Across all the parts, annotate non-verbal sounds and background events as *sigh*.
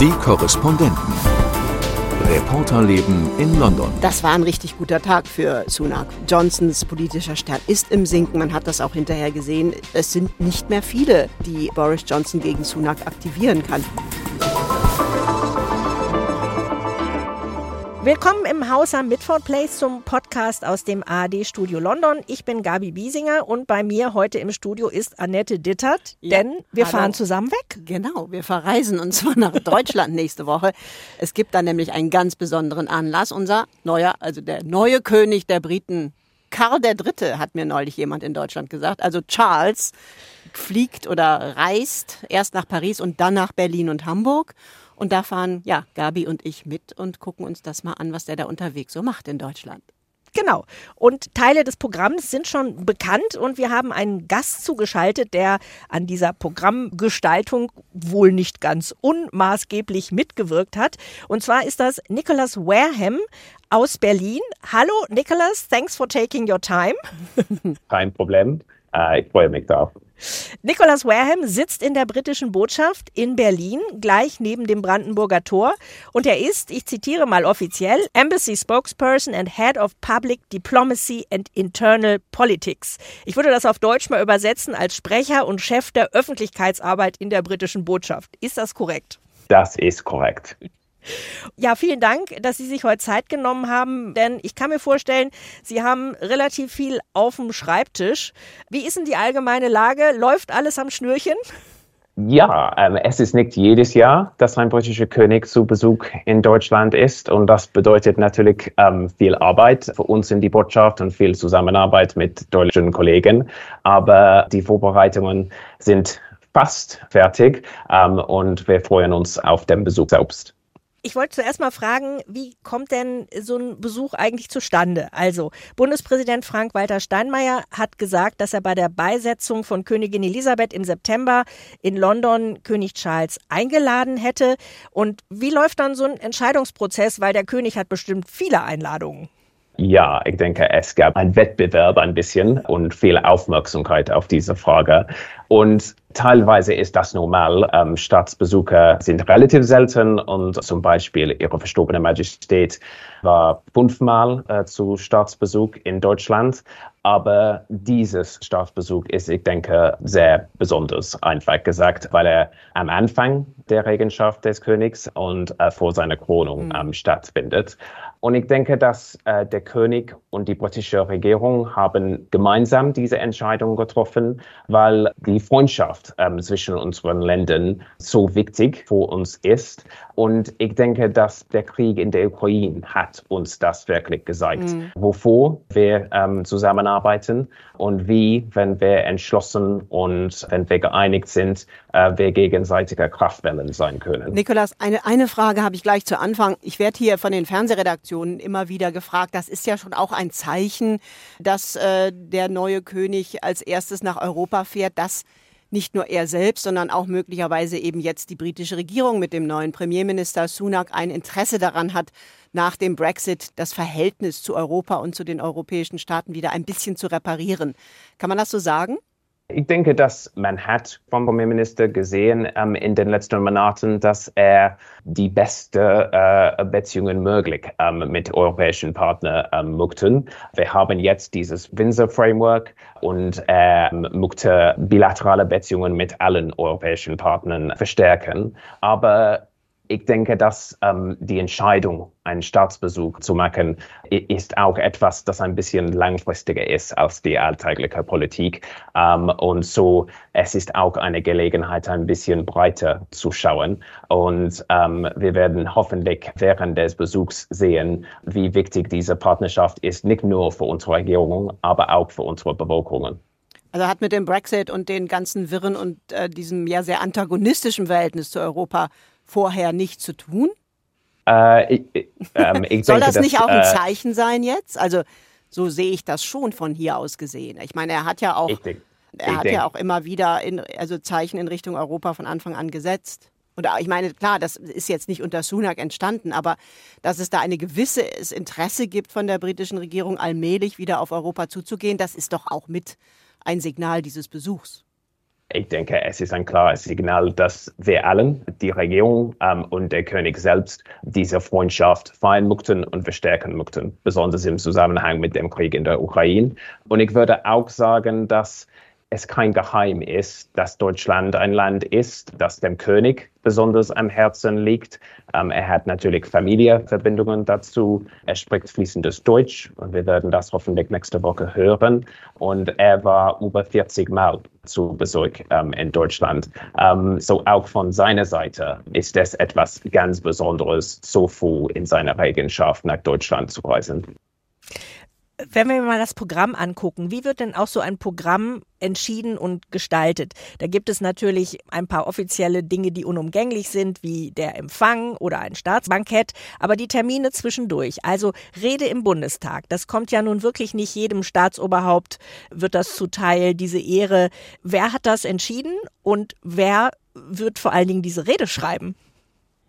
Die Korrespondenten. Reporterleben in London. Das war ein richtig guter Tag für Sunak. Johnsons politischer Stern ist im Sinken. Man hat das auch hinterher gesehen. Es sind nicht mehr viele, die Boris Johnson gegen Sunak aktivieren kann. Willkommen im Haus am Midford Place zum Podcast aus dem ARD Studio London. Ich bin Gabi Biesinger und bei mir heute im Studio ist Annette Dittert, ja, denn wir hallo. fahren zusammen weg. Genau, wir verreisen und zwar nach *laughs* Deutschland nächste Woche. Es gibt da nämlich einen ganz besonderen Anlass. Unser neuer, also der neue König der Briten, Karl III., hat mir neulich jemand in Deutschland gesagt. Also Charles fliegt oder reist erst nach Paris und dann nach Berlin und Hamburg. Und da fahren ja Gabi und ich mit und gucken uns das mal an, was der da unterwegs so macht in Deutschland. Genau. Und Teile des Programms sind schon bekannt und wir haben einen Gast zugeschaltet, der an dieser Programmgestaltung wohl nicht ganz unmaßgeblich mitgewirkt hat. Und zwar ist das Nicholas Wareham aus Berlin. Hallo Nicholas, thanks for taking your time. Kein Problem. Äh, ich freue mich darauf. Nicholas Wareham sitzt in der britischen Botschaft in Berlin, gleich neben dem Brandenburger Tor. Und er ist, ich zitiere mal offiziell, Embassy Spokesperson and Head of Public Diplomacy and Internal Politics. Ich würde das auf Deutsch mal übersetzen als Sprecher und Chef der Öffentlichkeitsarbeit in der britischen Botschaft. Ist das korrekt? Das ist korrekt. Ja, vielen Dank, dass Sie sich heute Zeit genommen haben, denn ich kann mir vorstellen, Sie haben relativ viel auf dem Schreibtisch. Wie ist denn die allgemeine Lage? Läuft alles am Schnürchen? Ja, ähm, es ist nicht jedes Jahr, dass ein britischer König zu Besuch in Deutschland ist. Und das bedeutet natürlich ähm, viel Arbeit für uns in die Botschaft und viel Zusammenarbeit mit deutschen Kollegen. Aber die Vorbereitungen sind fast fertig ähm, und wir freuen uns auf den Besuch selbst. Ich wollte zuerst mal fragen, wie kommt denn so ein Besuch eigentlich zustande? Also, Bundespräsident Frank-Walter Steinmeier hat gesagt, dass er bei der Beisetzung von Königin Elisabeth im September in London König Charles eingeladen hätte. Und wie läuft dann so ein Entscheidungsprozess? Weil der König hat bestimmt viele Einladungen. Ja, ich denke, es gab einen Wettbewerb ein bisschen und viel Aufmerksamkeit auf diese Frage. Und teilweise ist das normal. Ähm, Staatsbesuche sind relativ selten und zum Beispiel Ihre verstorbene Majestät war fünfmal äh, zu Staatsbesuch in Deutschland. Aber dieses Staatsbesuch ist, ich denke, sehr besonders, einfach gesagt, weil er am Anfang der Regenschaft des Königs und äh, vor seiner Krönung mhm. ähm, stattfindet. Und ich denke, dass äh, der König und die britische Regierung haben gemeinsam diese Entscheidung getroffen, weil die Freundschaft ähm, zwischen unseren Ländern so wichtig für uns ist. Und ich denke, dass der Krieg in der Ukraine hat uns das wirklich gezeigt, mhm. wovor wir ähm, zusammenarbeiten und wie, wenn wir entschlossen und wenn wir geeinigt sind, äh, wir gegenseitige Kraftwellen sein können. Nikolas, eine, eine Frage habe ich gleich zu Anfang. Ich werde hier von den Fernsehredaktionen immer wieder gefragt. Das ist ja schon auch ein Zeichen, dass äh, der neue König als erstes nach Europa fährt. Das nicht nur er selbst, sondern auch möglicherweise eben jetzt die britische Regierung mit dem neuen Premierminister Sunak ein Interesse daran hat, nach dem Brexit das Verhältnis zu Europa und zu den europäischen Staaten wieder ein bisschen zu reparieren. Kann man das so sagen? Ich denke, dass man hat vom Premierminister gesehen ähm, in den letzten Monaten, dass er die beste äh, Beziehungen möglich ähm, mit europäischen Partnern ähm, möchten. Wir haben jetzt dieses Windsor Framework und er ähm, möchte bilaterale Beziehungen mit allen europäischen Partnern verstärken. Aber ich denke, dass ähm, die Entscheidung, einen Staatsbesuch zu machen, ist auch etwas, das ein bisschen langfristiger ist als die alltägliche Politik. Ähm, und so, es ist auch eine Gelegenheit, ein bisschen breiter zu schauen. Und ähm, wir werden hoffentlich während des Besuchs sehen, wie wichtig diese Partnerschaft ist, nicht nur für unsere Regierung, aber auch für unsere Bevölkerung. Also hat mit dem Brexit und den ganzen Wirren und äh, diesem ja sehr antagonistischen Verhältnis zu Europa vorher nicht zu tun? Äh, ich, ähm, ich *laughs* Soll denke, das nicht dass, auch ein äh, Zeichen sein jetzt? Also so sehe ich das schon von hier aus gesehen. Ich meine, er hat ja auch, denk, er hat ja auch immer wieder in, also Zeichen in Richtung Europa von Anfang an gesetzt. Und ich meine, klar, das ist jetzt nicht unter Sunak entstanden, aber dass es da ein gewisses Interesse gibt von der britischen Regierung, allmählich wieder auf Europa zuzugehen, das ist doch auch mit ein Signal dieses Besuchs. Ich denke, es ist ein klares Signal, dass wir allen, die Regierung ähm, und der König selbst, diese Freundschaft feiern möchten und verstärken möchten, besonders im Zusammenhang mit dem Krieg in der Ukraine. Und ich würde auch sagen, dass es kein Geheim ist, dass Deutschland ein Land ist, das dem König besonders am Herzen liegt. Ähm, er hat natürlich Familienverbindungen dazu. Er spricht fließendes Deutsch und wir werden das hoffentlich nächste Woche hören. Und er war über 40 Mal zu Besuch ähm, in Deutschland. Ähm, so auch von seiner Seite ist es etwas ganz Besonderes, so früh in seiner Regenschaft nach Deutschland zu reisen wenn wir mal das Programm angucken, wie wird denn auch so ein Programm entschieden und gestaltet? Da gibt es natürlich ein paar offizielle Dinge, die unumgänglich sind, wie der Empfang oder ein Staatsbankett, aber die Termine zwischendurch, also Rede im Bundestag, das kommt ja nun wirklich nicht jedem Staatsoberhaupt, wird das zuteil, diese Ehre. Wer hat das entschieden und wer wird vor allen Dingen diese Rede schreiben?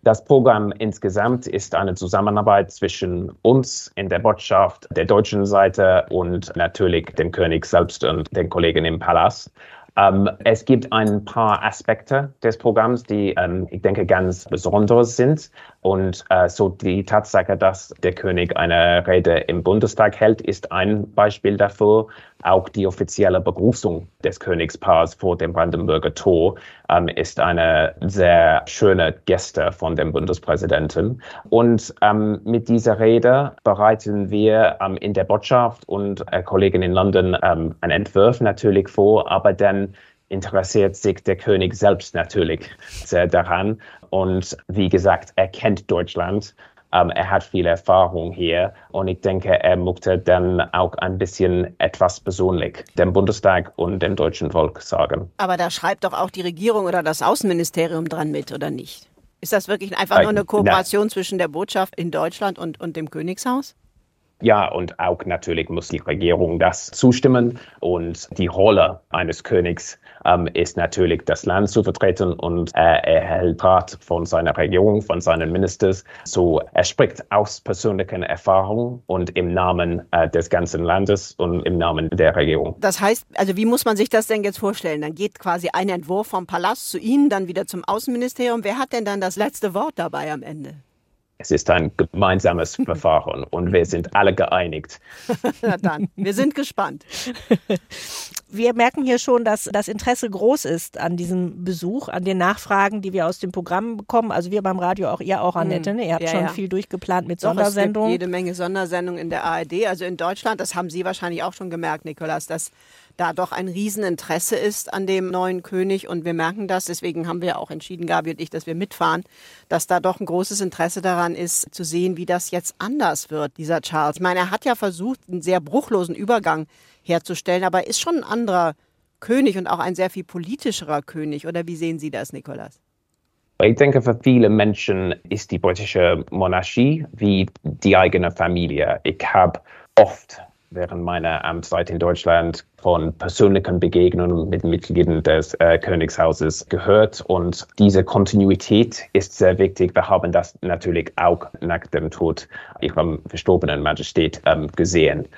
Das Programm insgesamt ist eine Zusammenarbeit zwischen uns in der Botschaft, der deutschen Seite und natürlich dem König selbst und den Kollegen im Palast. Ähm, es gibt ein paar Aspekte des Programms, die, ähm, ich denke, ganz besonders sind. Und äh, so die Tatsache, dass der König eine Rede im Bundestag hält, ist ein Beispiel dafür. Auch die offizielle Begrüßung des Königspaars vor dem Brandenburger Tor ähm, ist eine sehr schöne Geste von dem Bundespräsidenten. Und ähm, mit dieser Rede bereiten wir ähm, in der Botschaft und äh, Kollegen in London ähm, einen Entwurf natürlich vor, aber dann interessiert sich der König selbst natürlich sehr daran. Und wie gesagt, er kennt Deutschland ähm, er hat viel Erfahrung hier und ich denke, er möchte dann auch ein bisschen etwas persönlich dem Bundestag und dem deutschen Volk sagen. Aber da schreibt doch auch die Regierung oder das Außenministerium dran mit, oder nicht? Ist das wirklich einfach nur eine Kooperation zwischen der Botschaft in Deutschland und, und dem Königshaus? Ja, und auch natürlich muss die Regierung das zustimmen. Und die Rolle eines Königs ähm, ist natürlich, das Land zu vertreten und äh, er erhält Rat von seiner Regierung, von seinen Ministers. So, er spricht aus persönlichen Erfahrungen und im Namen äh, des ganzen Landes und im Namen der Regierung. Das heißt, also wie muss man sich das denn jetzt vorstellen? Dann geht quasi ein Entwurf vom Palast zu Ihnen, dann wieder zum Außenministerium. Wer hat denn dann das letzte Wort dabei am Ende? Es ist ein gemeinsames *laughs* Verfahren und wir sind alle geeinigt. *laughs* Na dann, wir sind gespannt. *laughs* Wir merken hier schon, dass das Interesse groß ist an diesem Besuch, an den Nachfragen, die wir aus dem Programm bekommen. Also wir beim Radio, auch ihr auch, Annette. Hm. Ne? Ihr habt ja, schon ja. viel durchgeplant mit Doch, Sondersendungen. Es gibt jede Menge Sondersendungen in der ARD. Also in Deutschland, das haben Sie wahrscheinlich auch schon gemerkt, Nikolas, dass da doch ein Rieseninteresse ist an dem neuen König. Und wir merken das, deswegen haben wir auch entschieden, Gabi und ich, dass wir mitfahren, dass da doch ein großes Interesse daran ist, zu sehen, wie das jetzt anders wird, dieser Charles. Ich meine, er hat ja versucht, einen sehr bruchlosen Übergang herzustellen, aber er ist schon ein anderer König und auch ein sehr viel politischerer König. Oder wie sehen Sie das, Nikolas? Ich denke, für viele Menschen ist die britische Monarchie wie die eigene Familie. Ich habe oft während meiner Amtszeit in Deutschland von persönlichen Begegnungen mit Mitgliedern des äh, Königshauses gehört. Und diese Kontinuität ist sehr wichtig. Wir haben das natürlich auch nach dem Tod ihrer verstorbenen Majestät ähm, gesehen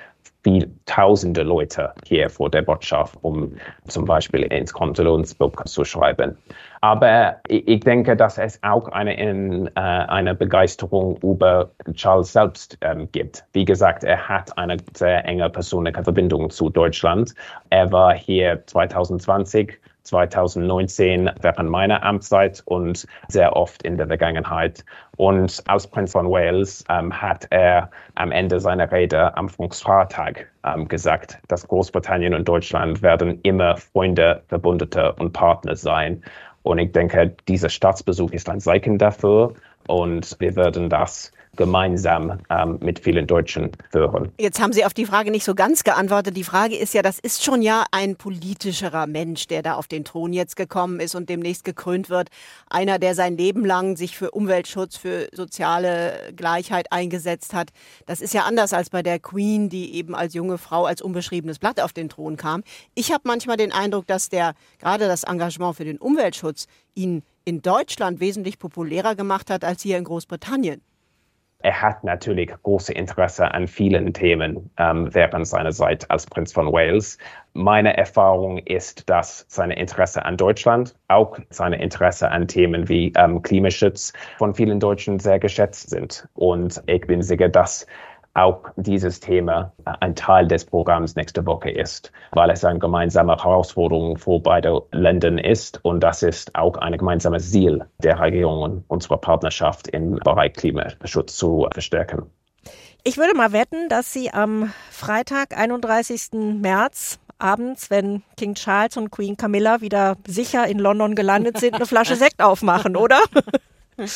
viel tausende Leute hier vor der Botschaft, um zum Beispiel ins Kondolenzbuch zu schreiben. Aber ich denke, dass es auch eine, in, äh, eine Begeisterung über Charles selbst ähm, gibt. Wie gesagt, er hat eine sehr enge persönliche Verbindung zu Deutschland. Er war hier 2020 2019 während meiner Amtszeit und sehr oft in der Vergangenheit. Und als Prinz von Wales ähm, hat er am Ende seiner Rede am Volksfeiertag ähm, gesagt, dass Großbritannien und Deutschland werden immer Freunde, Verbündete und Partner sein. Und ich denke, dieser Staatsbesuch ist ein Zeichen dafür. Und wir werden das gemeinsam ähm, mit vielen Deutschen führen. Jetzt haben Sie auf die Frage nicht so ganz geantwortet. Die Frage ist ja, das ist schon ja ein politischerer Mensch, der da auf den Thron jetzt gekommen ist und demnächst gekrönt wird. Einer, der sein Leben lang sich für Umweltschutz, für soziale Gleichheit eingesetzt hat. Das ist ja anders als bei der Queen, die eben als junge Frau als unbeschriebenes Blatt auf den Thron kam. Ich habe manchmal den Eindruck, dass der gerade das Engagement für den Umweltschutz ihn in Deutschland wesentlich populärer gemacht hat als hier in Großbritannien. Er hat natürlich große Interesse an vielen Themen ähm, während seiner Zeit als Prinz von Wales. Meine Erfahrung ist, dass seine Interesse an Deutschland, auch seine Interesse an Themen wie ähm, Klimaschutz von vielen Deutschen sehr geschätzt sind. Und ich bin sicher, dass auch dieses Thema ein Teil des Programms nächste Woche ist, weil es eine gemeinsame Herausforderung für beide Länder ist und das ist auch ein gemeinsames Ziel der Regierung, unsere Partnerschaft im Bereich Klimaschutz zu verstärken. Ich würde mal wetten, dass Sie am Freitag, 31. März, abends, wenn King Charles und Queen Camilla wieder sicher in London gelandet sind, eine Flasche *laughs* Sekt aufmachen, oder? *laughs*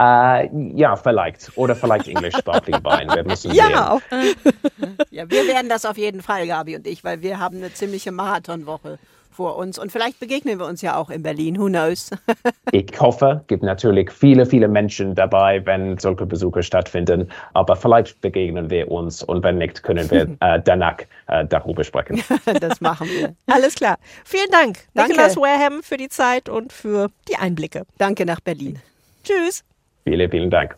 Äh, ja, vielleicht. Oder vielleicht English Sparkling Wein. Wir müssen ja. sehen. *laughs* ja, wir werden das auf jeden Fall, Gabi und ich, weil wir haben eine ziemliche Marathonwoche vor uns und vielleicht begegnen wir uns ja auch in Berlin. Who knows? *laughs* ich hoffe, es gibt natürlich viele, viele Menschen dabei, wenn solche Besuche stattfinden. Aber vielleicht begegnen wir uns und wenn nicht, können wir *laughs* äh, danach äh, darüber sprechen. das machen wir. Alles klar. Vielen Dank, Danke. Nicholas Wareham, für die Zeit und für die Einblicke. Danke nach Berlin. Tschüss. Vielen, vielen Dank.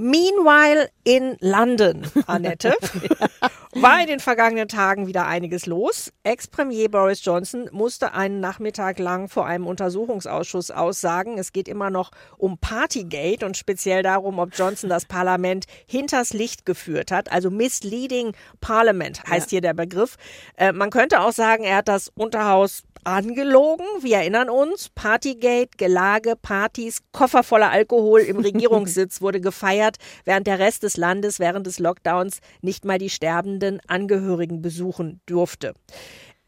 Meanwhile in London, *laughs* Annette, war in den vergangenen Tagen wieder einiges los. Ex-Premier Boris Johnson musste einen Nachmittag lang vor einem Untersuchungsausschuss aussagen. Es geht immer noch um Partygate und speziell darum, ob Johnson das Parlament hinters Licht geführt hat. Also Misleading Parliament heißt ja. hier der Begriff. Äh, man könnte auch sagen, er hat das Unterhaus angelogen. Wir erinnern uns, Partygate, Gelage, Partys, Koffer voller Alkohol im *laughs* Regierungssitz wurde gefeiert, während der Rest des Landes während des Lockdowns nicht mal die sterbenden Angehörigen besuchen durfte.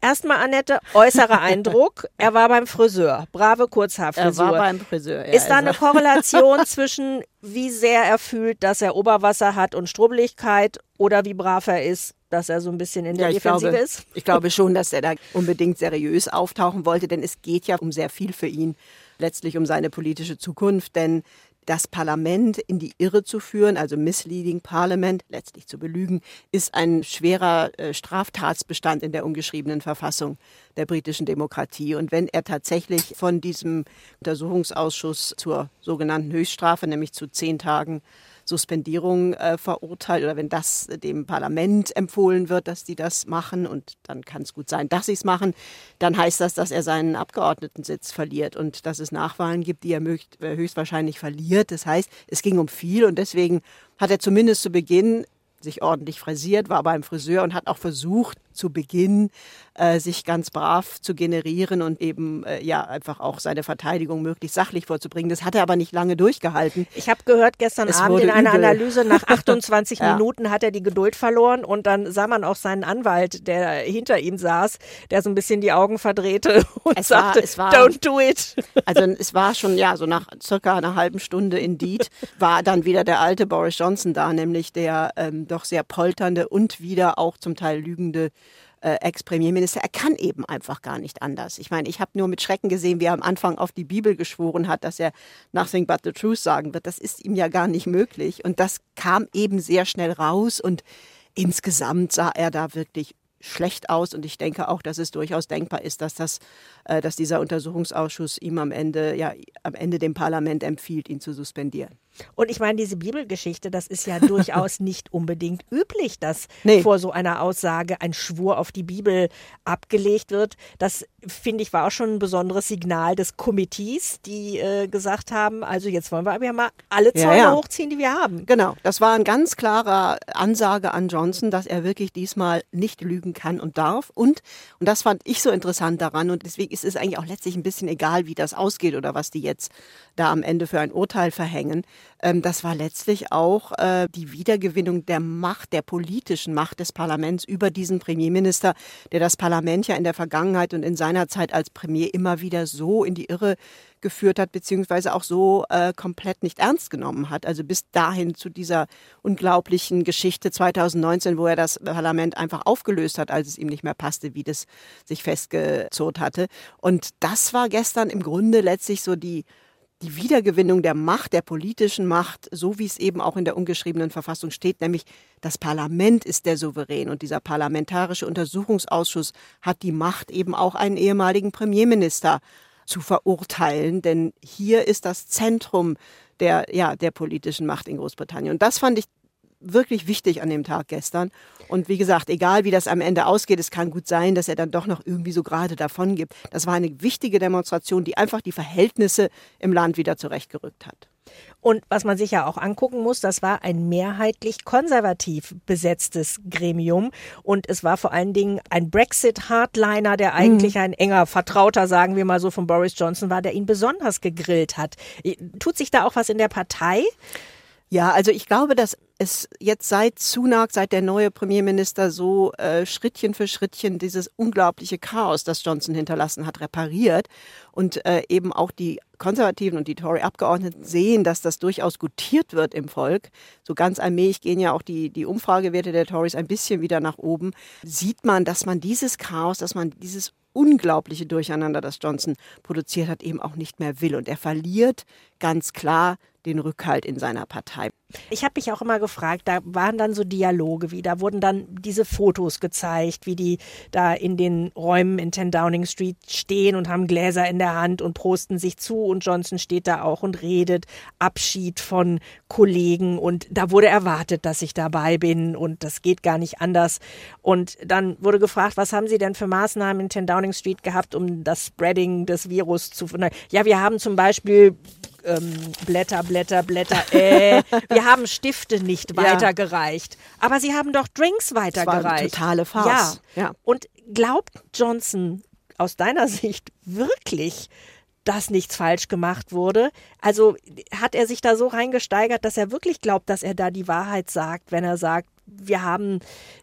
Erstmal, Annette, äußerer *laughs* Eindruck. Er war beim Friseur. Brave Kurzhaarfrisur. Er war beim Friseur. Ja, ist da eine Korrelation *laughs* zwischen, wie sehr er fühlt, dass er Oberwasser hat und Strubbeligkeit oder wie brav er ist dass er so ein bisschen in der ja, Defensive glaube, ist? Ich glaube schon, dass er da unbedingt seriös auftauchen wollte, denn es geht ja um sehr viel für ihn, letztlich um seine politische Zukunft, denn das Parlament in die Irre zu führen, also misleading Parliament, letztlich zu belügen, ist ein schwerer äh, Straftatsbestand in der ungeschriebenen Verfassung der britischen Demokratie. Und wenn er tatsächlich von diesem Untersuchungsausschuss zur sogenannten Höchststrafe, nämlich zu zehn Tagen Suspendierung äh, verurteilt oder wenn das dem Parlament empfohlen wird, dass die das machen und dann kann es gut sein, dass sie es machen, dann heißt das, dass er seinen Abgeordnetensitz verliert und dass es Nachwahlen gibt, die er äh, höchstwahrscheinlich verliert. Das heißt, es ging um viel und deswegen hat er zumindest zu Beginn sich ordentlich frisiert, war beim Friseur und hat auch versucht, zu Beginn äh, sich ganz brav zu generieren und eben äh, ja einfach auch seine Verteidigung möglichst sachlich vorzubringen. Das hat er aber nicht lange durchgehalten. Ich habe gehört gestern es Abend in einer übel. Analyse, nach *laughs* 28 ja. Minuten hat er die Geduld verloren und dann sah man auch seinen Anwalt, der hinter ihm saß, der so ein bisschen die Augen verdrehte *laughs* und es sagte, war, es war, don't do it. *laughs* Also es war schon, ja, so nach circa einer halben Stunde indeed, war dann wieder der alte Boris Johnson da, nämlich der ähm, doch sehr polternde und wieder auch zum Teil lügende äh, Ex-Premierminister. Er kann eben einfach gar nicht anders. Ich meine, ich habe nur mit Schrecken gesehen, wie er am Anfang auf die Bibel geschworen hat, dass er nothing but the truth sagen wird. Das ist ihm ja gar nicht möglich. Und das kam eben sehr schnell raus und insgesamt sah er da wirklich schlecht aus und ich denke auch, dass es durchaus denkbar ist, dass das, äh, dass dieser Untersuchungsausschuss ihm am Ende, ja, am Ende dem Parlament empfiehlt, ihn zu suspendieren. Und ich meine, diese Bibelgeschichte, das ist ja *laughs* durchaus nicht unbedingt üblich, dass nee. vor so einer Aussage ein Schwur auf die Bibel abgelegt wird. Das, finde ich, war auch schon ein besonderes Signal des Komitees, die äh, gesagt haben, also jetzt wollen wir aber ja mal alle Zäune ja, ja. hochziehen, die wir haben. Genau, das war eine ganz klare Ansage an Johnson, dass er wirklich diesmal nicht lügen kann und darf. Und, und das fand ich so interessant daran und deswegen ist es eigentlich auch letztlich ein bisschen egal, wie das ausgeht oder was die jetzt da am Ende für ein Urteil verhängen. Ähm, das war letztlich auch äh, die Wiedergewinnung der Macht, der politischen Macht des Parlaments über diesen Premierminister, der das Parlament ja in der Vergangenheit und in seiner Zeit als Premier immer wieder so in die Irre geführt hat, beziehungsweise auch so äh, komplett nicht ernst genommen hat. Also bis dahin zu dieser unglaublichen Geschichte 2019, wo er das Parlament einfach aufgelöst hat, als es ihm nicht mehr passte, wie das sich festgezurrt hatte. Und das war gestern im Grunde letztlich so die die Wiedergewinnung der Macht, der politischen Macht, so wie es eben auch in der ungeschriebenen Verfassung steht, nämlich das Parlament ist der Souverän und dieser parlamentarische Untersuchungsausschuss hat die Macht, eben auch einen ehemaligen Premierminister zu verurteilen, denn hier ist das Zentrum der, ja, der politischen Macht in Großbritannien. Und das fand ich wirklich wichtig an dem Tag gestern. Und wie gesagt, egal wie das am Ende ausgeht, es kann gut sein, dass er dann doch noch irgendwie so gerade davon gibt. Das war eine wichtige Demonstration, die einfach die Verhältnisse im Land wieder zurechtgerückt hat. Und was man sich ja auch angucken muss, das war ein mehrheitlich konservativ besetztes Gremium. Und es war vor allen Dingen ein Brexit-Hardliner, der eigentlich mhm. ein enger Vertrauter, sagen wir mal so, von Boris Johnson war, der ihn besonders gegrillt hat. Tut sich da auch was in der Partei? Ja, also ich glaube, dass es jetzt seit Sunak, seit der neue Premierminister so äh, Schrittchen für Schrittchen dieses unglaubliche Chaos, das Johnson hinterlassen hat, repariert und äh, eben auch die Konservativen und die Tory-Abgeordneten sehen, dass das durchaus gutiert wird im Volk. So ganz allmählich gehen ja auch die, die Umfragewerte der Tories ein bisschen wieder nach oben. Sieht man, dass man dieses Chaos, dass man dieses unglaubliche Durcheinander, das Johnson produziert hat, eben auch nicht mehr will. Und er verliert ganz klar den Rückhalt in seiner Partei. Ich habe mich auch immer gefragt, da waren dann so Dialoge wie, da wurden dann diese Fotos gezeigt, wie die da in den Räumen in 10 Downing Street stehen und haben Gläser in der Hand und prosten sich zu und Johnson steht da auch und redet Abschied von Kollegen und da wurde erwartet, dass ich dabei bin und das geht gar nicht anders. Und dann wurde gefragt, was haben Sie denn für Maßnahmen in 10 Downing Street gehabt, um das Spreading des Virus zu... Ja, wir haben zum Beispiel ähm, Blätter, Blätter, Blätter. Äh, wir haben Stifte nicht weitergereicht. Aber sie haben doch Drinks weitergereicht. Das war eine totale Farce. Ja. ja. Und glaubt Johnson aus deiner Sicht wirklich, dass nichts falsch gemacht wurde? Also hat er sich da so reingesteigert, dass er wirklich glaubt, dass er da die Wahrheit sagt, wenn er sagt, wir haben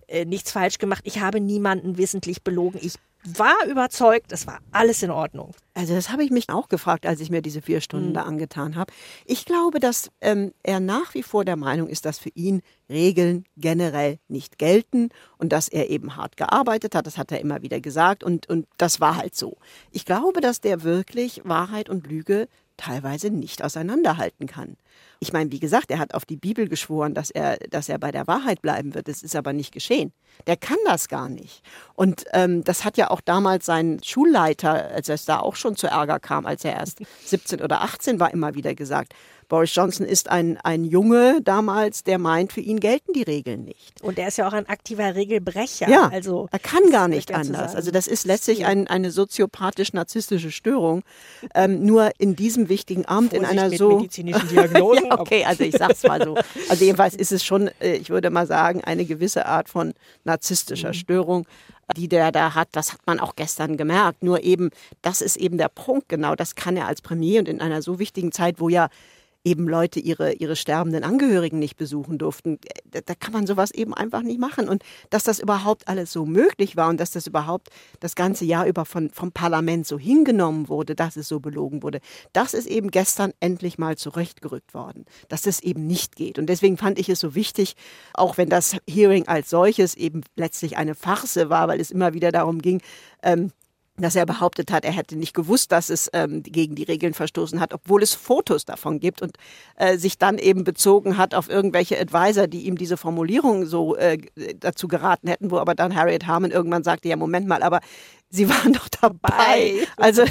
äh, nichts falsch gemacht, ich habe niemanden wissentlich belogen, ich war überzeugt, es war alles in Ordnung. Also das habe ich mich auch gefragt, als ich mir diese vier Stunden mhm. da angetan habe. Ich glaube, dass ähm, er nach wie vor der Meinung ist, dass für ihn Regeln generell nicht gelten und dass er eben hart gearbeitet hat. Das hat er immer wieder gesagt und, und das war halt so. Ich glaube, dass der wirklich Wahrheit und Lüge teilweise nicht auseinanderhalten kann. Ich meine, wie gesagt, er hat auf die Bibel geschworen, dass er, dass er bei der Wahrheit bleiben wird. Das ist aber nicht geschehen. Der kann das gar nicht. Und ähm, das hat ja auch damals sein Schulleiter, als es da auch schon zu Ärger kam, als er erst 17 oder 18 war, immer wieder gesagt. Boris Johnson ist ein, ein Junge damals, der meint, für ihn gelten die Regeln nicht. Und er ist ja auch ein aktiver Regelbrecher. Ja, also, er kann gar nicht anders. Also das ist letztlich ein, eine soziopathisch-narzisstische Störung. Ähm, nur in diesem wichtigen Amt, Vorsicht in einer mit so... medizinischen Diagnosen. *laughs* ja, okay, also ich sag's mal so. Also jedenfalls ist es schon, äh, ich würde mal sagen, eine gewisse Art von narzisstischer mhm. Störung die der da hat, das hat man auch gestern gemerkt. Nur eben, das ist eben der Punkt, genau, das kann er als Premier und in einer so wichtigen Zeit, wo ja eben Leute ihre, ihre sterbenden Angehörigen nicht besuchen durften. Da, da, kann man sowas eben einfach nicht machen. Und dass das überhaupt alles so möglich war und dass das überhaupt das ganze Jahr über von, vom Parlament so hingenommen wurde, dass es so belogen wurde, das ist eben gestern endlich mal zurechtgerückt worden, dass das eben nicht geht. Und deswegen fand ich es so wichtig, auch wenn das Hearing als solches eben letztlich eine Farce war, weil es immer wieder darum ging, ähm, dass er behauptet hat, er hätte nicht gewusst, dass es ähm, gegen die Regeln verstoßen hat, obwohl es Fotos davon gibt und äh, sich dann eben bezogen hat auf irgendwelche Advisor, die ihm diese Formulierung so äh, dazu geraten hätten, wo aber dann Harriet Harman irgendwann sagte, ja Moment mal, aber Sie waren doch dabei. Also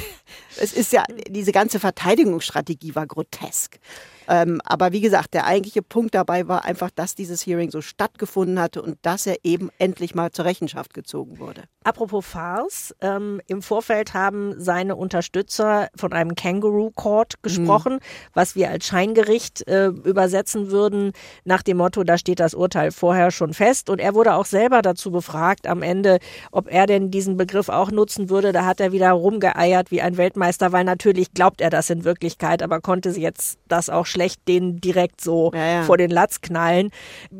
es ist ja, diese ganze Verteidigungsstrategie war grotesk. Ähm, aber wie gesagt, der eigentliche Punkt dabei war einfach, dass dieses Hearing so stattgefunden hatte und dass er eben endlich mal zur Rechenschaft gezogen wurde. Apropos Farce, ähm, im Vorfeld haben seine Unterstützer von einem Kangaroo Court gesprochen, mhm. was wir als Scheingericht äh, übersetzen würden, nach dem Motto, da steht das Urteil vorher schon fest. Und er wurde auch selber dazu befragt am Ende, ob er denn diesen Begriff auch nutzen würde. Da hat er wieder rumgeeiert wie ein Weltmeister, weil natürlich glaubt er das in Wirklichkeit, aber konnte jetzt das auch schlecht denen direkt so ja, ja. vor den Latz knallen.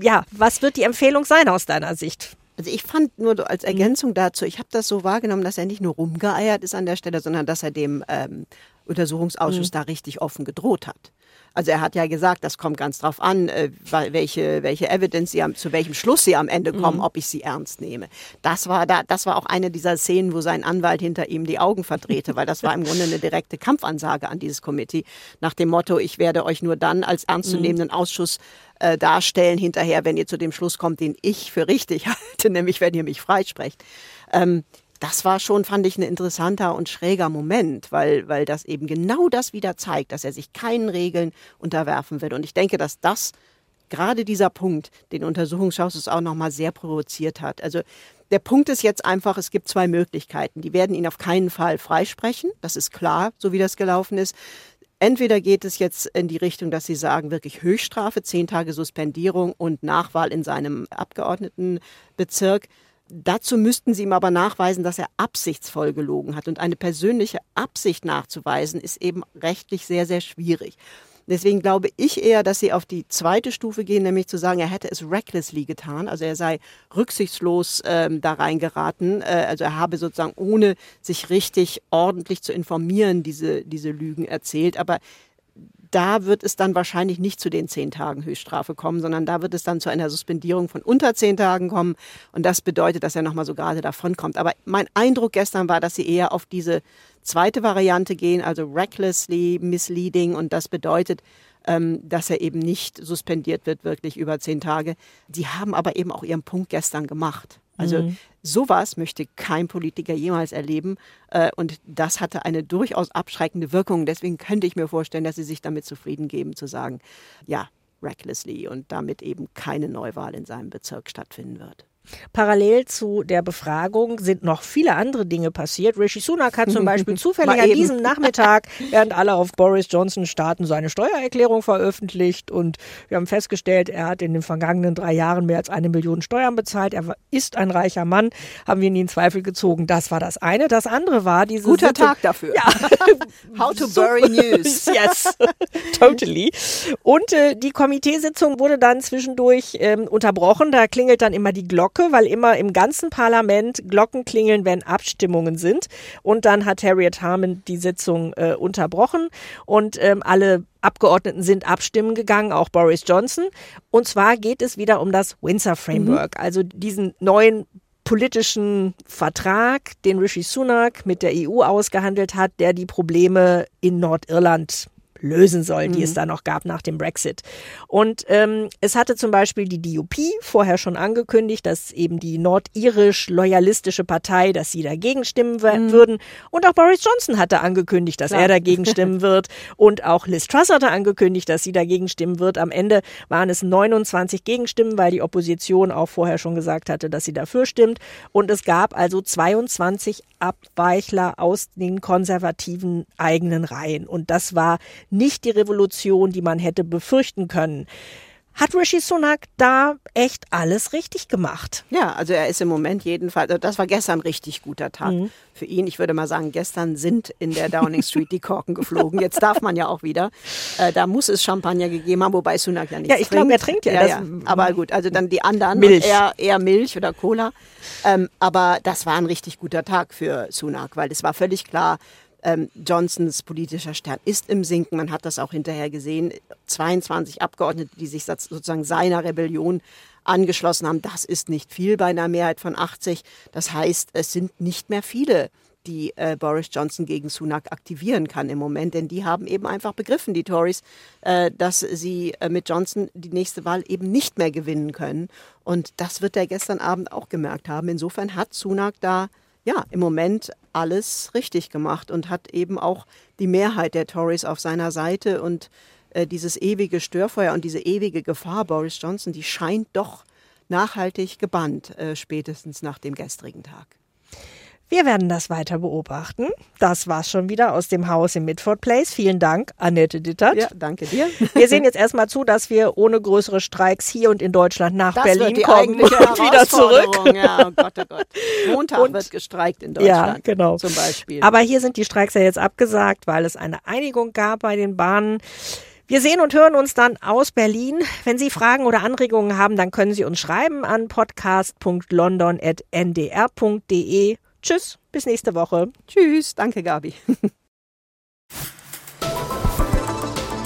Ja, was wird die Empfehlung sein aus deiner Sicht? Also ich fand nur als Ergänzung dazu, ich habe das so wahrgenommen, dass er nicht nur rumgeeiert ist an der Stelle, sondern dass er dem ähm, Untersuchungsausschuss mhm. da richtig offen gedroht hat. Also er hat ja gesagt, das kommt ganz drauf an, äh, welche, welche Evidence sie am, zu welchem Schluss sie am Ende kommen, mhm. ob ich sie ernst nehme. Das war da, das war auch eine dieser Szenen, wo sein Anwalt hinter ihm die Augen verdrehte, weil das war im Grunde eine direkte Kampfansage an dieses Komitee nach dem Motto, ich werde euch nur dann als ernstzunehmenden mhm. Ausschuss äh, darstellen hinterher, wenn ihr zu dem Schluss kommt, den ich für richtig *laughs* halte, nämlich wenn ihr mich freisprecht. Ähm, das war schon, fand ich, ein interessanter und schräger Moment, weil, weil das eben genau das wieder zeigt, dass er sich keinen Regeln unterwerfen wird. Und ich denke, dass das gerade dieser Punkt den Untersuchungsausschuss auch nochmal sehr provoziert hat. Also der Punkt ist jetzt einfach, es gibt zwei Möglichkeiten. Die werden ihn auf keinen Fall freisprechen. Das ist klar, so wie das gelaufen ist. Entweder geht es jetzt in die Richtung, dass sie sagen, wirklich Höchststrafe, zehn Tage Suspendierung und Nachwahl in seinem Abgeordnetenbezirk. Dazu müssten sie ihm aber nachweisen, dass er absichtsvoll gelogen hat. Und eine persönliche Absicht nachzuweisen, ist eben rechtlich sehr, sehr schwierig. Deswegen glaube ich eher, dass sie auf die zweite Stufe gehen, nämlich zu sagen, er hätte es recklessly getan, also er sei rücksichtslos ähm, da reingeraten, äh, also er habe sozusagen ohne sich richtig ordentlich zu informieren diese, diese Lügen erzählt. Aber da wird es dann wahrscheinlich nicht zu den zehn Tagen Höchststrafe kommen, sondern da wird es dann zu einer Suspendierung von unter zehn Tagen kommen. Und das bedeutet, dass er nochmal so gerade davon kommt. Aber mein Eindruck gestern war, dass sie eher auf diese zweite Variante gehen, also recklessly misleading. Und das bedeutet, ähm, dass er eben nicht suspendiert wird, wirklich über zehn Tage. Die haben aber eben auch ihren Punkt gestern gemacht. Also mhm. sowas möchte kein Politiker jemals erleben. Äh, und das hatte eine durchaus abschreckende Wirkung. Deswegen könnte ich mir vorstellen, dass sie sich damit zufrieden geben, zu sagen, ja, recklessly und damit eben keine Neuwahl in seinem Bezirk stattfinden wird. Parallel zu der Befragung sind noch viele andere Dinge passiert. Rishi Sunak hat zum Beispiel *laughs* zufällig an diesem Nachmittag, während alle auf Boris Johnson starten, seine Steuererklärung veröffentlicht und wir haben festgestellt, er hat in den vergangenen drei Jahren mehr als eine Million Steuern bezahlt. Er ist ein reicher Mann, haben wir ihn in Zweifel gezogen. Das war das eine. Das andere war diese guter Sitte Tag dafür. Ja. *laughs* How to bury news. *laughs* yes, totally. Und äh, die Komiteesitzung wurde dann zwischendurch ähm, unterbrochen. Da klingelt dann immer die Glocke Glocke, weil immer im ganzen Parlament Glocken klingeln, wenn Abstimmungen sind. Und dann hat Harriet Harman die Sitzung äh, unterbrochen und ähm, alle Abgeordneten sind abstimmen gegangen, auch Boris Johnson. Und zwar geht es wieder um das Windsor Framework, mhm. also diesen neuen politischen Vertrag, den Rishi Sunak mit der EU ausgehandelt hat, der die Probleme in Nordirland lösen soll, die mhm. es da noch gab nach dem Brexit. Und ähm, es hatte zum Beispiel die DUP vorher schon angekündigt, dass eben die nordirisch-loyalistische Partei, dass sie dagegen stimmen mhm. würden. Und auch Boris Johnson hatte angekündigt, dass Klar. er dagegen *laughs* stimmen wird. Und auch Liz Truss hatte angekündigt, dass sie dagegen stimmen wird. Am Ende waren es 29 Gegenstimmen, weil die Opposition auch vorher schon gesagt hatte, dass sie dafür stimmt. Und es gab also 22 Abweichler aus den konservativen eigenen Reihen. Und das war nicht die Revolution, die man hätte befürchten können. Hat Rishi Sunak da echt alles richtig gemacht? Ja, also er ist im Moment jedenfalls, also das war gestern ein richtig guter Tag mhm. für ihn. Ich würde mal sagen, gestern sind in der Downing Street die Korken geflogen. Jetzt darf man ja auch wieder. Äh, da muss es Champagner gegeben haben, wobei Sunak ja nicht Ja, ich glaube, er trinkt ja. ja, ja. Aber gut, also dann die anderen. Milch. Eher, eher Milch oder Cola. Ähm, aber das war ein richtig guter Tag für Sunak, weil es war völlig klar, ähm, Johnsons politischer Stern ist im Sinken. Man hat das auch hinterher gesehen. 22 Abgeordnete, die sich sozusagen seiner Rebellion angeschlossen haben. Das ist nicht viel bei einer Mehrheit von 80. Das heißt, es sind nicht mehr viele, die äh, Boris Johnson gegen Sunak aktivieren kann im Moment, denn die haben eben einfach begriffen, die Tories, äh, dass sie äh, mit Johnson die nächste Wahl eben nicht mehr gewinnen können. Und das wird er gestern Abend auch gemerkt haben. Insofern hat Sunak da ja, im Moment alles richtig gemacht und hat eben auch die Mehrheit der Tories auf seiner Seite und äh, dieses ewige Störfeuer und diese ewige Gefahr Boris Johnson, die scheint doch nachhaltig gebannt, äh, spätestens nach dem gestrigen Tag. Wir werden das weiter beobachten. Das war's schon wieder aus dem Haus im Midford Place. Vielen Dank, Annette Dittert. Ja, danke dir. *laughs* Wir sehen jetzt erstmal zu, dass wir ohne größere Streiks hier und in Deutschland nach das Berlin kommen und wieder zurück. Ja, oh Gott, oh Gott. Montag und, wird gestreikt in Deutschland. Ja, genau. Zum Beispiel. Aber hier sind die Streiks ja jetzt abgesagt, weil es eine Einigung gab bei den Bahnen. Wir sehen und hören uns dann aus Berlin. Wenn Sie Fragen oder Anregungen haben, dann können Sie uns schreiben an podcast.london.ndr.de. Tschüss, bis nächste Woche. Tschüss, danke Gabi.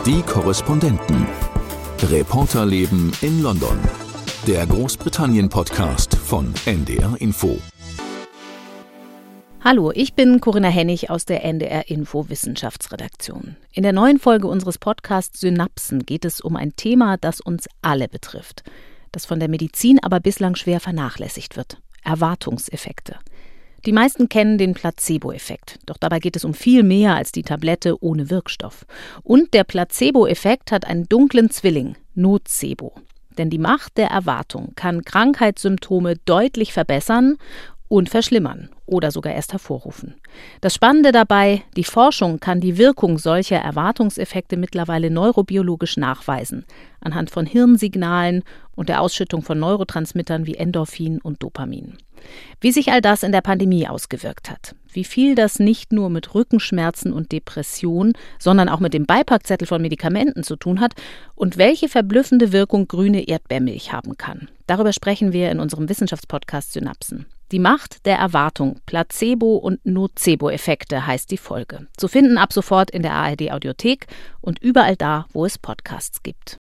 Die Korrespondenten. Reporterleben in London. Der Großbritannien-Podcast von NDR Info. Hallo, ich bin Corinna Hennig aus der NDR Info Wissenschaftsredaktion. In der neuen Folge unseres Podcasts Synapsen geht es um ein Thema, das uns alle betrifft, das von der Medizin aber bislang schwer vernachlässigt wird. Erwartungseffekte. Die meisten kennen den Placebo-Effekt. Doch dabei geht es um viel mehr als die Tablette ohne Wirkstoff. Und der Placebo-Effekt hat einen dunklen Zwilling, Nocebo. Denn die Macht der Erwartung kann Krankheitssymptome deutlich verbessern und verschlimmern oder sogar erst hervorrufen. Das Spannende dabei, die Forschung kann die Wirkung solcher Erwartungseffekte mittlerweile neurobiologisch nachweisen, anhand von Hirnsignalen und der Ausschüttung von Neurotransmittern wie Endorphin und Dopamin. Wie sich all das in der Pandemie ausgewirkt hat, wie viel das nicht nur mit Rückenschmerzen und Depression, sondern auch mit dem Beipackzettel von Medikamenten zu tun hat und welche verblüffende Wirkung grüne Erdbeermilch haben kann. Darüber sprechen wir in unserem Wissenschaftspodcast Synapsen. Die Macht der Erwartung, Placebo- und Nocebo-Effekte heißt die Folge. Zu finden ab sofort in der ARD Audiothek und überall da, wo es Podcasts gibt.